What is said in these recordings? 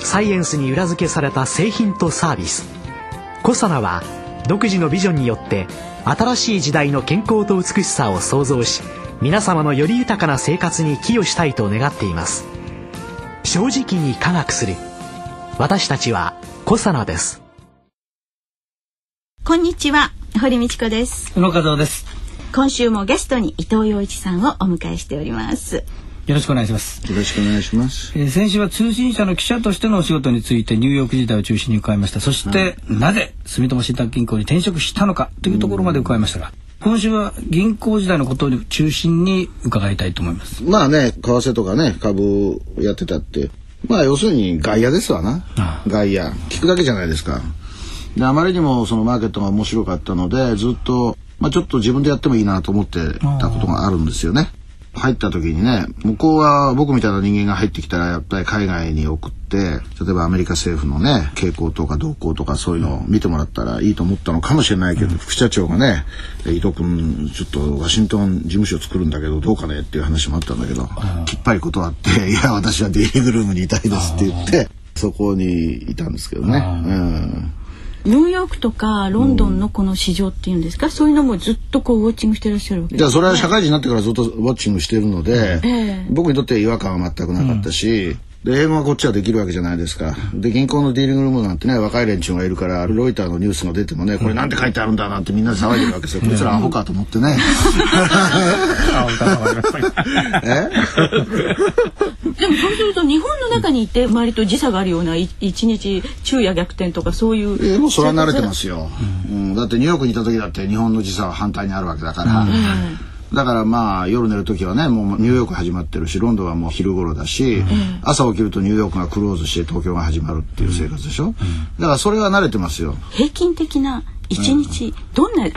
サイエンスに裏付けされた製品とサービス。コサナは独自のビジョンによって新しい時代の健康と美しさを創造し皆様のより豊かな生活に寄与したいと願っています。正直に科学する。私たちはコサナです。こんにちは。堀道子です。宇野和夫です。今週もゲストに伊藤洋一さんをお迎えしておりますよろしくお願いします。よろしくお願いします。えー、先週は通信社の記者としてのお仕事についてニューヨーク時代を中心に伺いました。そして、うん、なぜ住友信託銀行に転職したのかというところまで伺いましたが、今週は銀行時代のことを中心に伺いたいと思います。まあね、為替とかね、株やってたって、まあ要するに外野ですわな。ああ外野。聞くだけじゃないですか。で、あまりにもそのマーケットが面白かったので、ずっと、まあちょっと自分でやってもいいなと思ってたことがあるんですよね。入った時にね向こうは僕みたいな人間が入ってきたらやっぱり海外に送って例えばアメリカ政府のね傾向とか動向とかそういうのを見てもらったらいいと思ったのかもしれないけど、うん、副社長がね「伊藤君ちょっとワシントン事務所作るんだけどどうかね?」っていう話もあったんだけど、きっぱり断って「いや私はデイリーグルームにいたいです」って言ってそこにいたんですけどね。うんニューヨークとかロンドンのこの市場っていうんですか、うん、そういうのもずっとこうウォッチングしてらっしゃるわけ。ですか、ね、それは社会人になってからずっとウォッチングしてるので、えー、僕にとって違和感は全くなかったし、うん、で英語はこっちはできるわけじゃないですか。で銀行のディーリングルームなんてね若い連中がいるからロイターのニュースが出てもねこれなんて書いてあるんだなんてみんなで騒いでるわけですよ、こいつらアホかと思ってね。え？でもそうすると日本の中にいて割と時差があるような一日昼夜逆転とかそういう。えー、もうそれは慣れてますよ、うん、うん、だってニューヨークにいた時だって日本の時差は反対にあるわけだから。うんだからまあ夜寝る時はねもうニューヨーク始まってるしロンドンはもう昼頃だし、うん、朝起きるとニューヨークがクローズして東京が始まるっていう生活でしょ、うん、だからそれは慣れてますよ。平均的な一日、うん、どんな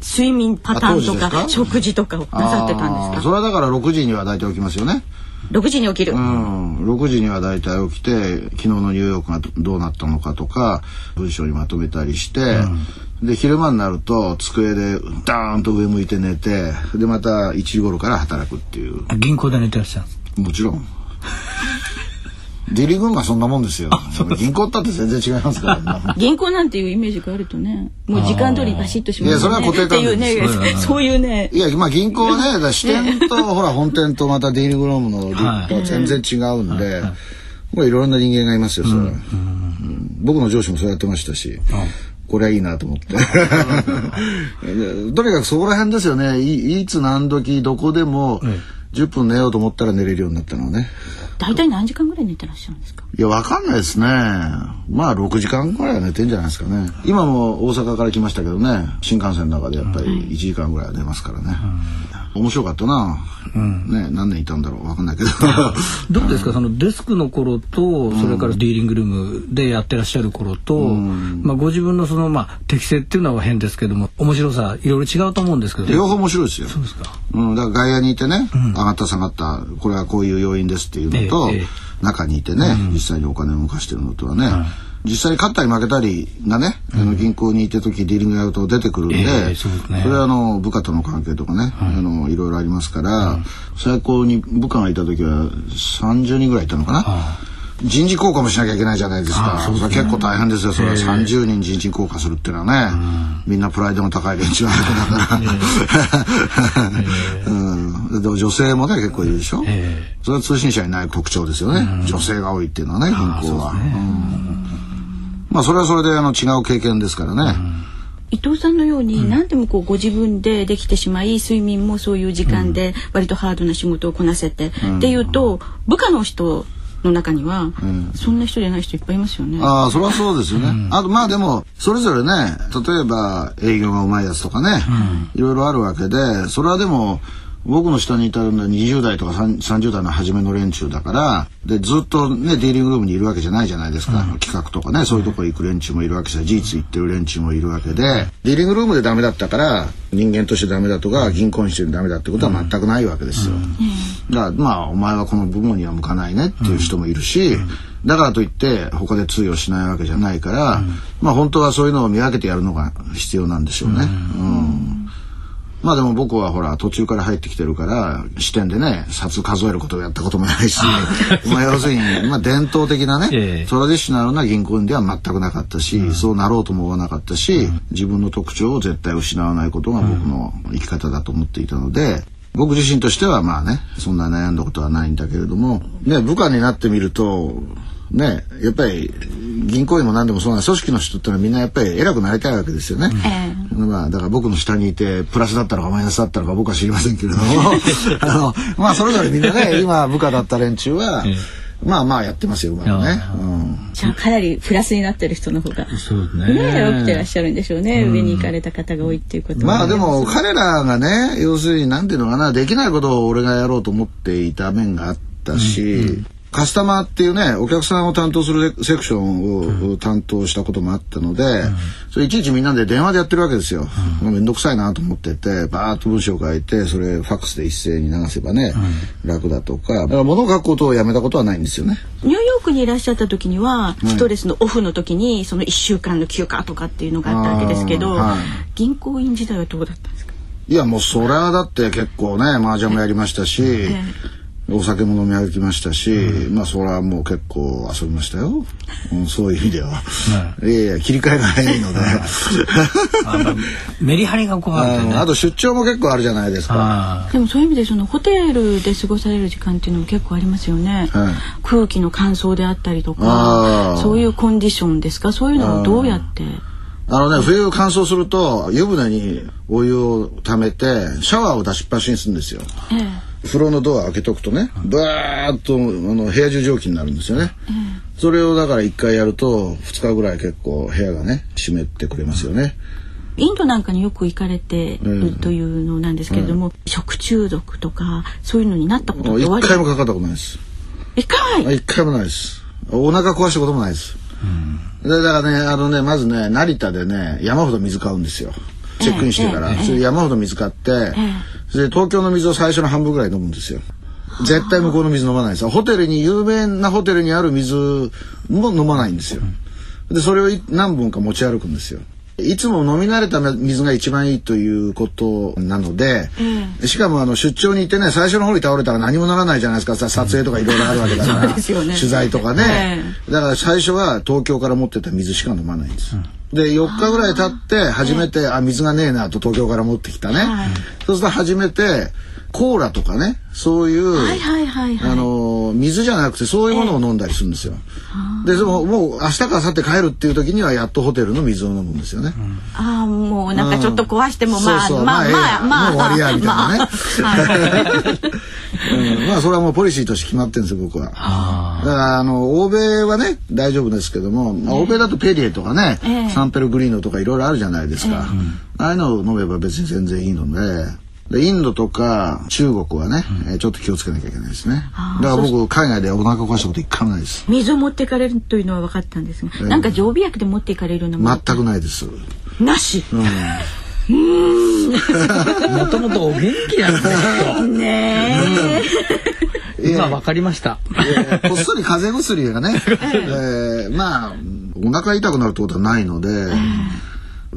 睡眠パターンとか食事とかをなさってたんですか？それはだから6時には大体起きますよね。6時に起きる、うん、6時には大体起きて昨日のニューヨークがどうなったのかとか文章にまとめたりして、うん、で昼間になると机でダーンと上向いて寝てでまた1時頃から働くっていう。銀行で寝てらっしゃる。もちろん。ディリ軍がそんなもんですよ。銀行だって全然違いますから、銀行なんていうイメージがあるとね、もう時間通りバシッとしますね。いや、それは固定観念。です。ね、そういうね。いや、まあ銀行はね、支店と、ほら、本店とまたディリグロームの立派は全然違うんで、もういろんな人間がいますよ、それは。僕の上司もそうやってましたし。これはいいなと思って。とにかくそこら辺ですよね。いいつ何時どこでも10分寝ようと思ったら寝れるようになったのはね。大体何時間ぐらい寝てらっしゃるんですか？いや、わかんないですね。まあ、6時間ぐらいは寝てんじゃないですかね。今も大阪から来ましたけどね、新幹線の中でやっぱり1時間ぐらいは寝ますからね。面白かったな、うん、ね何年いたんだろう。わかんないけど。どうですか？そのデスクの頃とそれからディーリングルームでやってらっしゃる頃と、うん、まあご自分のそのまあ適性っていうのは変ですけども面白さいろいろ違うと思うんですけど両方面白いですよ。そうですか、うん、だから外野にいてね、うん、上がった下がったこれはこういう要因ですっていうのと、えええ、中にいてね、実際にお金を動かしてるのとはね、実際に勝ったり負けたりがね、うん、あの銀行にいて時ディーリングやると出てくるんで、えーそね、それはあの部下との関係とかね、はい、あのいろいろありますから、うん、最高に部下がいた時は30人ぐらいいたのかな。人事効果もしなきゃいけないじゃないですか。そ、ね、れ結構大変ですよ。それは30人人事効果するっていうのはね、みんなプライドの高い連中だから。うん、でも女性もね結構いるでしょ。それは通信社にない特徴ですよね。女性が多いっていうのはね銀行は。まあそれはそれであの違う経験ですからね。伊藤さんのように何でもこうご自分でできてしまい睡眠もそういう時間で割とハードな仕事をこなせて、っていうと部下の人の中には、そんな人じゃない人いっぱいいますよね。ああそれはそうですよね。あとまあでもそれぞれね例えば営業がうまいやつとかね、いろいろあるわけでそれはでも僕の下にいたのは20代とか30代の初めの連中だからでずっとねディーリングルームにいるわけじゃないじゃないですか、うん、企画とかねそういうとこ行く連中もいるわけさ事実言ってる連中もいるわけで。ディーリングルームでダメだったから人間としてダメだとか銀行にしてダメだってことは全くないわけですよ、うん、だからまあお前はこの部門には向かないねっていう人もいるし、だからといって他で通用しないわけじゃないから、まあ本当はそういうのを見分けてやるのが必要なんでしょうね。うんまあでも僕はほら途中から入ってきてるから視点でね札数えることをやったこともないし まあ要するに、まあ、伝統的なね、えトラディショナルな銀行では全くなかったし、うん、そうなろうとも思わなかったし、うん、自分の特徴を絶対失わないことが僕の生き方だと思っていたので。僕自身としてはまあねそんな悩んだことはないんだけれどもね部下になってみるとねやっぱり銀行員も何でもそうな組織の人ってのはみんなやっぱり偉くなりたいわけですよね。うん、まあだから僕の下にいてプラスだったのかマイナスだったのか僕は知りませんけれども あのまあそれぞれみんなね 今部下だった連中は。まあまあやってますよ、ね。うん、じゃあかなりプラスになってる人の方が。そうね。ね起きてらっしゃるんでしょうね。うん、上に行かれた方が多いっていうことまあでも彼らがね、要するになんていうのかな、できないことを俺がやろうと思っていた面があったし、うんうんカスタマーっていうねお客さんを担当するセクションを担当したこともあったので、うん、それいちいちみんなで電話でやってるわけですよ。うん、もうめんどくさいなと思っててバーッと文章を書いてそれファックスで一斉に流せばね、うん、楽だとか。だから物を書くことをやめたことはないんですよね。ニューヨークにいらっしゃった時には、ストレスのオフの時にその1週間の休暇とかっていうのがあったわけですけど、はい、銀行員時代はどうだったんですか？いやもうそれはだって結構ね麻雀もやりましたし、えーお酒も飲み歩きましたし、うん、まあそれはもう結構遊びましたよ、うん、そういう意味では、いやいや切り替えが早いので。メリハリがこうある、ね、あと出張も結構あるじゃないですか。でもそういう意味でそのホテルで過ごされる時間っていうのも結構ありますよね、はい、空気の乾燥であったりとかそういうコンディションですか？そういうのをどうやって？あのね、冬乾燥すると湯船にお湯を溜めてシャワーを出しっぱなしにするんですよ。ええ風呂のドア開けとくとねバーッとあの部屋中蒸気になるんですよね、うん、それをだから1回やると2日ぐらい結構部屋がね湿ってくれますよね、インドなんかによく行かれてるというのなんですけれども、うん、食中毒とかそういうのになったこと一回もかかったことないです。一回一回もないです。お腹壊したこともないです、うん、だからねあのねまずね成田でね山ほど水買うんですよチェックインしてから、それで山ほど水買って、それで東京の水を最初の半分ぐらい飲むんですよ。絶対向こうの水飲まないです。ホテルに有名なホテルにある水も飲まないんですよ。でそれを何本か持ち歩くんですよ。いつも飲み慣れた水が一番いいということなので、うん、しかもあの出張に行ってね最初の方に倒れたら何もならないじゃないですか。撮影とかいろいろあるわけだから、ね、取材とかね、だから最初は東京から持ってた水しか飲まないんです。うんで4日ぐらい経って初めてあ水がねえなと東京から持ってきたね、はい、そうすると初めてコーラとかねそういう、あの水じゃなくてそういうものを飲んだりするんですよ。えー、ででももう明日から去って帰るっていう時にはやっとホテルの水を飲むんですよね。うん、ああもうなんかちょっと壊してもまあ、そうそうまあまあまあ、もう終わりやみたいなね。まあ、まあそれはもうポリシーとして決まってるんですよ僕は。だからあの欧米はね大丈夫ですけども、えー、欧米だとペリエとかね、えー、サンペルグリーノとかいろいろあるじゃないですか。ああいうのを飲めば別に全然いいので。でインドとか中国はね、うん、ちょっと気をつけなきゃいけないですね。だから僕海外でお腹壊したこと一回もないです。水を持っていかれるというのは分かったんですが、えー、なんか常備薬で持っていかれるのも全くないです。なし、うん。もともとお元気なんねね 今わかりました。こっそり風邪薬がね、えー、まあお腹痛くなるってことはないので、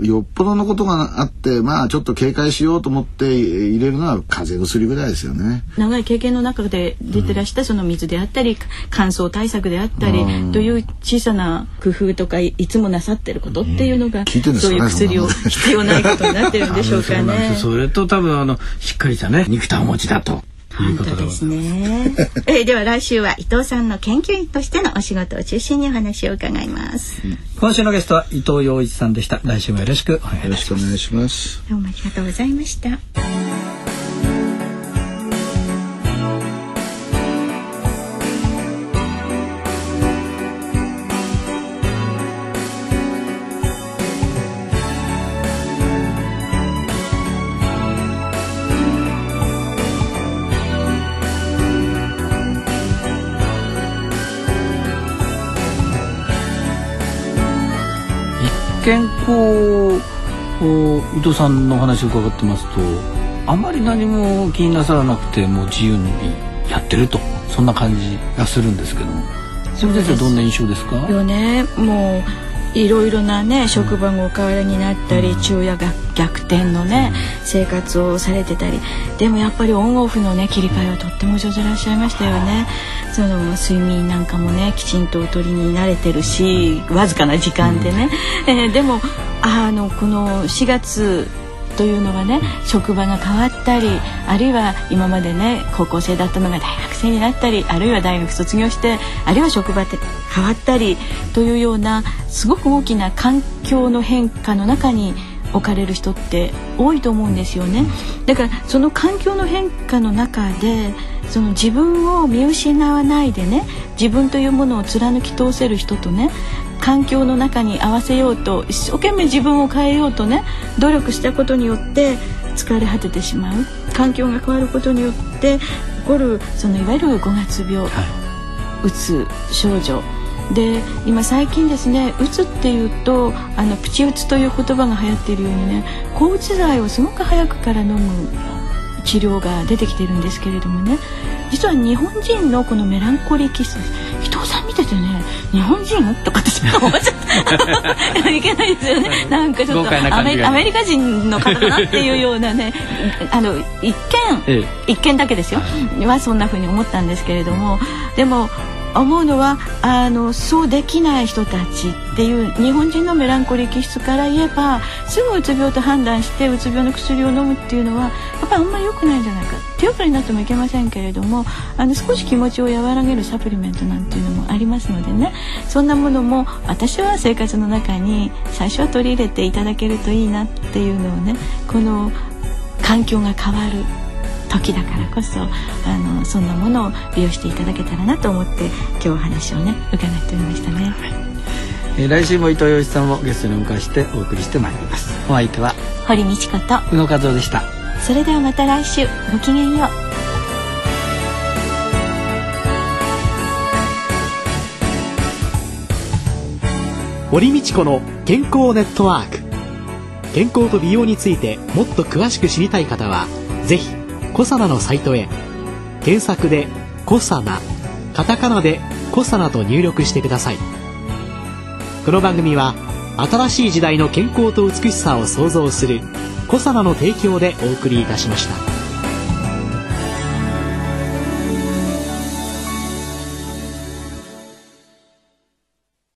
よっぽどのことがあってまあちょっと警戒しようと思って入れるのは風邪薬ぐらいですよね。長い経験の中で出てらしたその水であったり、乾燥対策であったり、という小さな工夫とかいつもなさってることっていうのが、そういう薬を必要ないことになってるんでしょうかね。それと多分あのしっかりしたね肉体持ちだと本当ですね。えー、では来週は伊藤さんの研究員としてのお仕事を中心にお話を伺います。今週のゲストは伊藤洋一さんでした。来週もよろしくお願いします。よろしくお願いします。どうもありがとうございました。健康伊藤さんのお話を伺ってますとあまり何も気になさらなくてもう自由にやってるとそんな感じがするんですけども。それでどんな印象ですか？よねもういろいろなね職場がお変わりになったり、昼夜が逆転のね、生活をされてたりでもやっぱりオンオフのね切り替えはとっても上手らっしゃいましたよね。その睡眠なんかもねきちんとお取りに慣れてるしわずかな時間でね、えー、でもあのこの4月というのはね職場が変わったりあるいは今までね高校生だったのが大学生になったりあるいは大学卒業してあるいは職場って変わったりというようなすごく大きな環境の変化の中に置かれる人って多いと思うんですよね。だからその環境の変化の中でその自分を見失わないでね自分というものを貫き通せる人とね環境の中に合わせようと一生懸命自分を変えようとね努力したことによって疲れ果ててしまう環境が変わることによって起こるそのいわゆる5月病、はい、うつ症状で今最近ですねうつっていうとあのプチうつという言葉が流行っているようにね抗うつ剤をすごく早くから飲む治療が出てきてるんですけれどもね実は日本人のこのメランコリー気質伊藤さん見ててね日本人？とかってちょっと思っちゃった。いけないですよね。なんかちょっとアメアメリカ人の方だな？っていうようなねあの一見、ええ、一見だけですよ。はそんな風に思ったんですけれどもでも思うのはあのそうできない人たちっていう日本人のメランコリー気質から言えばすぐうつ病と判断してうつ病の薬を飲むっていうのはやっぱりあんまり良くないんじゃないか。手遅れになってもいけませんけれどもあの少し気持ちを和らげるサプリメントなんていうのもありますのでね。そんなものも私は生活の中に最初は取り入れていただけるといいなっていうのをねこの環境が変わる。時だからこそあのそんなものを利用していただけたらなと思って今日お話をね伺っておりましたね、はい。えー、来週も伊藤洋一さんをゲストにお迎えしてお送りしてまいります。お相手は堀道子と宇野和夫でした。それではまた来週ごきげんよう。堀道子の健康ネットワーク。健康と美容についてもっと詳しく知りたい方は是非コサナのサイトへ。検索で「コサナ」カタカナで「コサナ」と入力してください。この番組は新しい時代の健康と美しさを創造する「コサナの提供でお送りいたしました。